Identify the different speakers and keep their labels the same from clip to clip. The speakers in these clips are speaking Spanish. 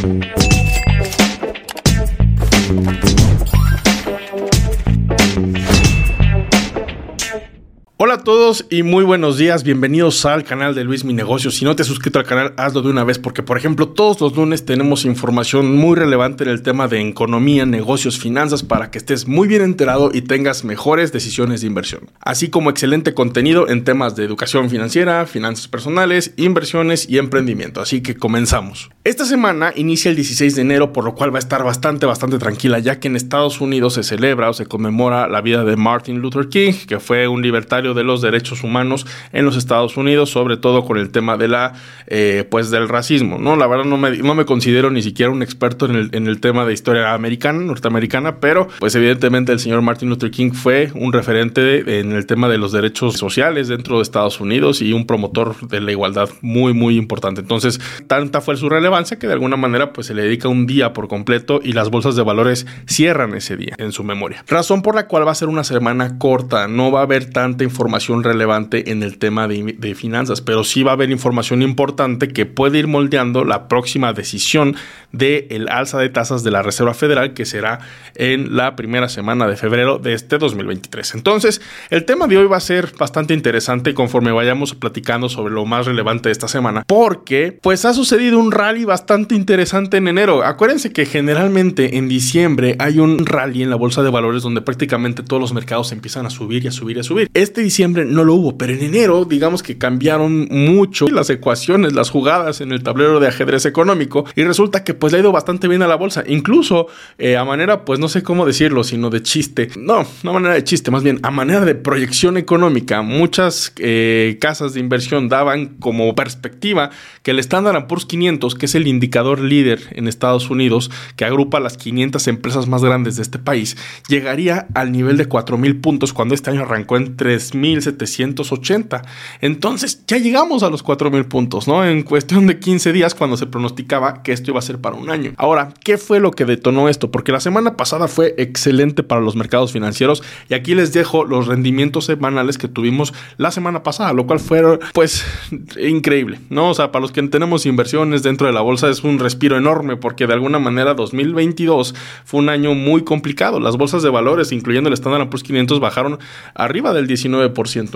Speaker 1: Thank you. Hola a todos y muy buenos días, bienvenidos al canal de Luis Mi Negocio. Si no te has suscrito al canal, hazlo de una vez porque, por ejemplo, todos los lunes tenemos información muy relevante en el tema de economía, negocios, finanzas para que estés muy bien enterado y tengas mejores decisiones de inversión. Así como excelente contenido en temas de educación financiera, finanzas personales, inversiones y emprendimiento. Así que comenzamos. Esta semana inicia el 16 de enero, por lo cual va a estar bastante, bastante tranquila, ya que en Estados Unidos se celebra o se conmemora la vida de Martin Luther King, que fue un libertario de los derechos humanos en los Estados Unidos, sobre todo con el tema de la, eh, pues del racismo, ¿no? La verdad no me, no me considero ni siquiera un experto en el, tema de historia americana, norteamericana, pero pues evidentemente el señor Martin Luther King fue un referente en el tema de los derechos sociales dentro de Estados Unidos y un promotor de la igualdad muy, muy importante. Entonces, tanta fue su relevancia que de alguna manera pues se le dedica un día por completo y las bolsas de valores cierran ese día en su memoria. Razón por la cual va a ser una semana corta, no va a haber tanta información información relevante en el tema de, finanzas, pero sí va a haber información importante que puede ir moldeando la próxima decisión del el alza de tasas de la Reserva Federal, que será en la primera semana de febrero de este 2023. Entonces, el tema de hoy va a ser bastante interesante conforme vayamos platicando sobre lo más relevante de esta semana, porque pues ha sucedido un rally bastante interesante en enero. Acuérdense que generalmente en diciembre hay un rally en la bolsa de valores donde prácticamente todos los mercados empiezan a subir y a subir y a subir. Este diciembre no lo hubo, pero en enero digamos que cambiaron mucho las ecuaciones, las jugadas en el tablero de ajedrez económico y resulta que pues le ha ido bastante bien a la bolsa, incluso eh, a manera pues no sé cómo decirlo, sino de chiste, no, no manera de chiste, más bien a manera de proyección económica, muchas eh, casas de inversión daban como perspectiva que el Standard Poor's 500, que es el indicador líder en Estados Unidos, que agrupa las 500 empresas más grandes de este país, llegaría al nivel de 4.000 puntos cuando este año arrancó en 3.000 1780. Entonces ya llegamos a los 4000 puntos, ¿no? En cuestión de 15 días cuando se pronosticaba que esto iba a ser para un año. Ahora, ¿qué fue lo que detonó esto? Porque la semana pasada fue excelente para los mercados financieros y aquí les dejo los rendimientos semanales que tuvimos la semana pasada, lo cual fue pues increíble, ¿no? O sea, para los que tenemos inversiones dentro de la bolsa es un respiro enorme porque de alguna manera 2022 fue un año muy complicado. Las bolsas de valores, incluyendo el Standard Poor's 500, bajaron arriba del 19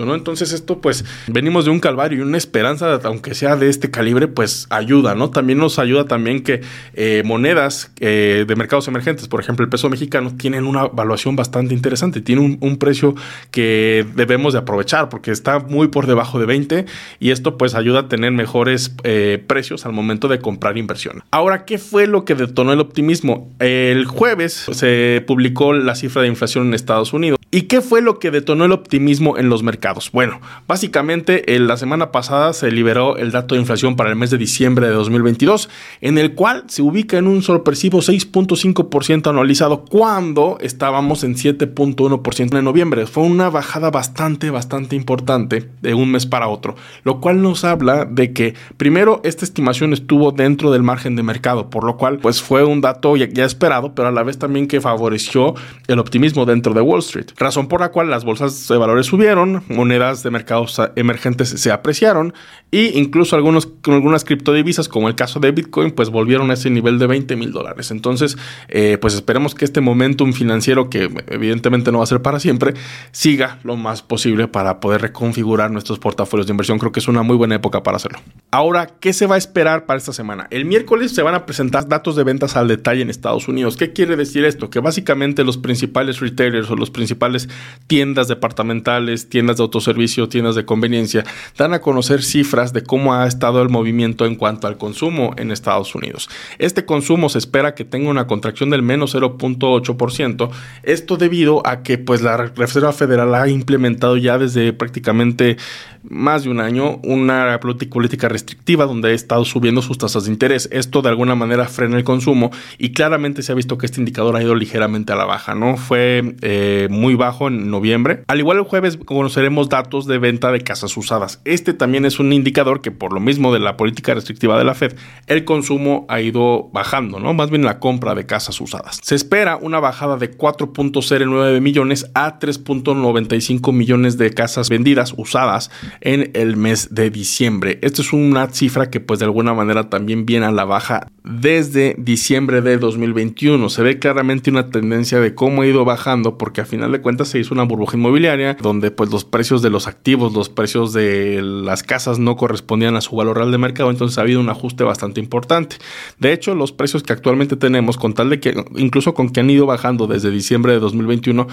Speaker 1: ¿no? Entonces esto pues venimos de un calvario y una esperanza, aunque sea de este calibre, pues ayuda, ¿no? También nos ayuda también que eh, monedas eh, de mercados emergentes, por ejemplo el peso mexicano, tienen una valuación bastante interesante, tiene un, precio que debemos de aprovechar porque está muy por debajo de 20 y esto pues ayuda a tener mejores eh, precios al momento de comprar inversión. Ahora, ¿qué fue lo que detonó el optimismo? El jueves se publicó la cifra de inflación en Estados Unidos. ¿Y qué fue lo que detonó el optimismo en los mercados? Bueno, básicamente la semana pasada se liberó el dato de inflación para el mes de diciembre de 2022, en el cual se ubica en un sorpresivo 6.5% anualizado cuando estábamos en 7.1% en noviembre. Fue una bajada bastante, bastante importante de un mes para otro, lo cual nos habla de que primero esta estimación estuvo dentro del margen de mercado, por lo cual pues fue un dato ya, ya esperado, pero a la vez también que favoreció el optimismo dentro de Wall Street razón por la cual las bolsas de valores subieron, monedas de mercados emergentes se apreciaron e incluso algunos, algunas criptodivisas, como el caso de Bitcoin, pues volvieron a ese nivel de 20 mil dólares. Entonces, eh, pues esperemos que este momentum financiero, que evidentemente no va a ser para siempre, siga lo más posible para poder reconfigurar nuestros portafolios de inversión. Creo que es una muy buena época para hacerlo. Ahora, ¿qué se va a esperar para esta semana? El miércoles se van a presentar datos de ventas al detalle en Estados Unidos. ¿Qué quiere decir esto? Que básicamente los principales retailers o los principales tiendas departamentales, tiendas de autoservicio, tiendas de conveniencia, dan a conocer cifras de cómo ha estado el movimiento en cuanto al consumo en Estados Unidos. Este consumo se espera que tenga una contracción del menos 0.8%, esto debido a que pues la Reserva Federal ha implementado ya desde prácticamente más de un año una política restrictiva donde ha estado subiendo sus tasas de interés. Esto de alguna manera frena el consumo y claramente se ha visto que este indicador ha ido ligeramente a la baja, ¿no? Fue eh, muy bajo en noviembre. Al igual el jueves conoceremos datos de venta de casas usadas. Este también es un indicador que por lo mismo de la política restrictiva de la Fed, el consumo ha ido bajando, ¿no? Más bien la compra de casas usadas. Se espera una bajada de 4.09 millones a 3.95 millones de casas vendidas usadas en el mes de diciembre. Esto es una cifra que pues de alguna manera también viene a la baja desde diciembre de 2021. Se ve claramente una tendencia de cómo ha ido bajando porque a final de cuentas se hizo una burbuja inmobiliaria donde pues los precios de los activos, los precios de las casas no correspondían a su valor real de mercado, entonces ha habido un ajuste bastante importante. De hecho, los precios que actualmente tenemos, con tal de que incluso con que han ido bajando desde diciembre de 2021,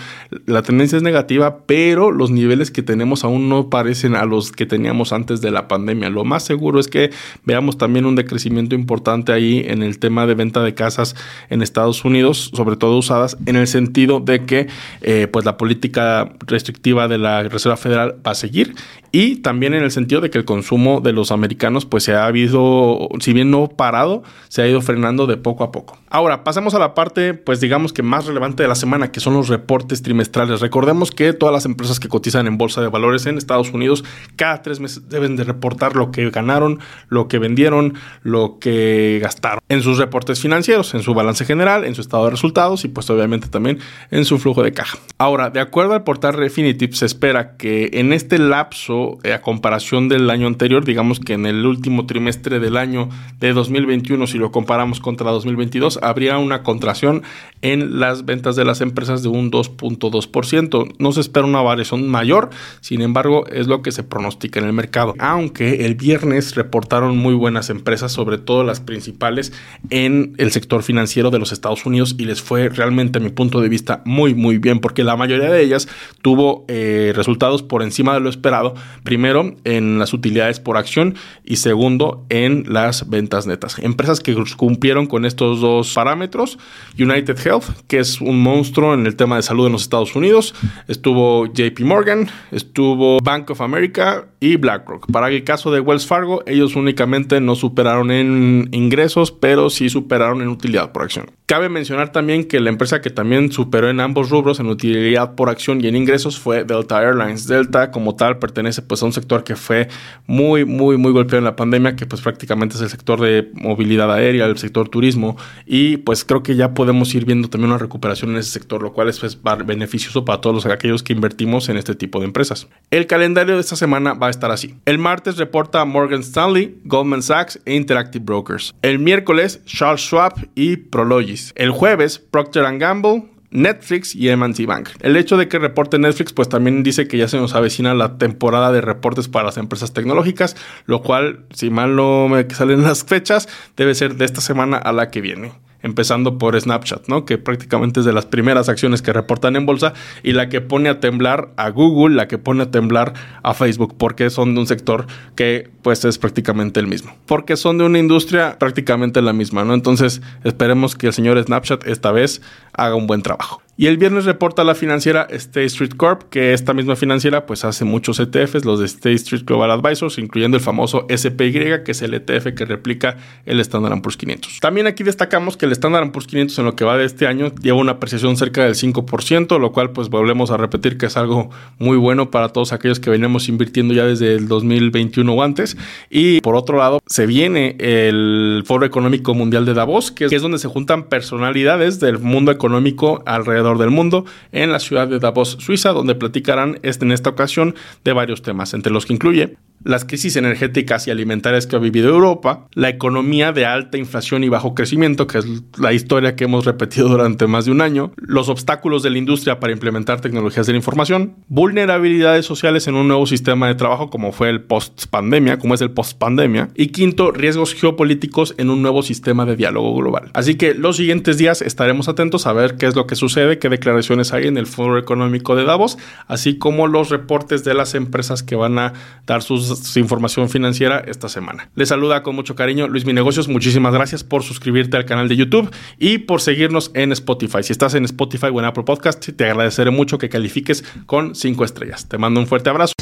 Speaker 1: la tendencia es negativa, pero los niveles que tenemos aún no parecen a los que teníamos antes de la pandemia. Lo más seguro es que veamos también un decrecimiento importante ahí en el tema de venta de casas en Estados Unidos, sobre todo usadas, en el sentido de que eh, pues la política restrictiva de la Reserva Federal va a seguir y también en el sentido de que el consumo de los americanos pues se ha habido, si bien no parado, se ha ido frenando de poco a poco. Ahora, pasemos a la parte pues digamos que más relevante de la semana, que son los reportes trimestrales. Recordemos que todas las empresas que cotizan en bolsa de valores en Estados Unidos cada tres meses deben de reportar lo que ganaron, lo que vendieron, lo que gastaron en sus reportes financieros, en su balance general, en su estado de resultados y pues obviamente también en su flujo de caja. Ahora, de acuerdo al portal Refinitiv, se espera que en este lapso eh, a comparación del año anterior, digamos que en el último trimestre del año de 2021, si lo comparamos contra 2022, habría una contracción en las ventas de las empresas de un 2.2%. No se espera una variación mayor, sin embargo, es lo que se pronostica en el mercado. Aunque el viernes reportaron muy buenas empresas, sobre todo las principales en el sector financiero de los Estados Unidos y les fue realmente a mi punto de vista muy muy bien porque la mayoría de ellas tuvo eh, resultados por encima de lo esperado Primero, en las utilidades por acción y segundo, en las ventas netas. Empresas que cumplieron con estos dos parámetros. United Health, que es un monstruo en el tema de salud en los Estados Unidos. Estuvo JP Morgan, estuvo Bank of America República y BlackRock. Para el caso de Wells Fargo, ellos únicamente no superaron en ingresos, pero sí superaron en utilidad por acción. Cabe mencionar también que la empresa que también superó en ambos rubros, en utilidad por acción y en ingresos, fue Delta Airlines. Delta como tal pertenece pues a un sector que fue muy, muy, muy golpeado en la pandemia, que pues prácticamente es el sector de movilidad aérea, el sector turismo, y pues creo que ya podemos ir viendo también una recuperación en ese sector, lo cual es pues, beneficioso para todos aquellos que invertimos en este tipo de empresas. El calendario de esta semana va a estar así. El martes reporta Morgan Stanley, Goldman Sachs e Interactive Brokers. El miércoles Charles Schwab y Prologis. El jueves Procter Gamble, Netflix y M&T Bank. El hecho de que reporte Netflix pues también dice que ya se nos avecina la temporada de reportes para las empresas tecnológicas, lo cual si mal no me salen las fechas debe ser de esta semana a la que viene empezando por Snapchat, ¿no? Que prácticamente es de las primeras acciones que reportan en bolsa y la que pone a temblar a Google, la que pone a temblar a Facebook, porque son de un sector que pues es prácticamente el mismo, porque son de una industria prácticamente la misma, ¿no? Entonces esperemos que el señor Snapchat esta vez haga un buen trabajo. Y el viernes reporta la financiera State Street Corp, que esta misma financiera pues hace muchos ETFs, los de State Street Global Advisors, incluyendo el famoso SPY, que es el ETF que replica el Standard Poor's 500. También aquí destacamos que el Standard Poor's 500 en lo que va de este año lleva una apreciación cerca del 5%, lo cual pues volvemos a repetir que es algo muy bueno para todos aquellos que venimos invirtiendo ya desde el 2021 o antes. Y por otro lado, se viene el Foro Económico Mundial de Davos, que es donde se juntan personalidades del mundo económico alrededor del mundo en la ciudad de Davos, Suiza, donde platicarán este, en esta ocasión de varios temas, entre los que incluye las crisis energéticas y alimentarias que ha vivido Europa, la economía de alta inflación y bajo crecimiento, que es la historia que hemos repetido durante más de un año, los obstáculos de la industria para implementar tecnologías de la información, vulnerabilidades sociales en un nuevo sistema de trabajo como fue el post-pandemia, como es el post-pandemia, y quinto, riesgos geopolíticos en un nuevo sistema de diálogo global. Así que los siguientes días estaremos atentos a ver qué es lo que sucede, qué declaraciones hay en el Foro Económico de Davos, así como los reportes de las empresas que van a dar sus su información financiera esta semana. Les saluda con mucho cariño Luis Mi Negocios. Muchísimas gracias por suscribirte al canal de YouTube y por seguirnos en Spotify. Si estás en Spotify o en Apple Podcast, te agradeceré mucho que califiques con 5 estrellas. Te mando un fuerte abrazo.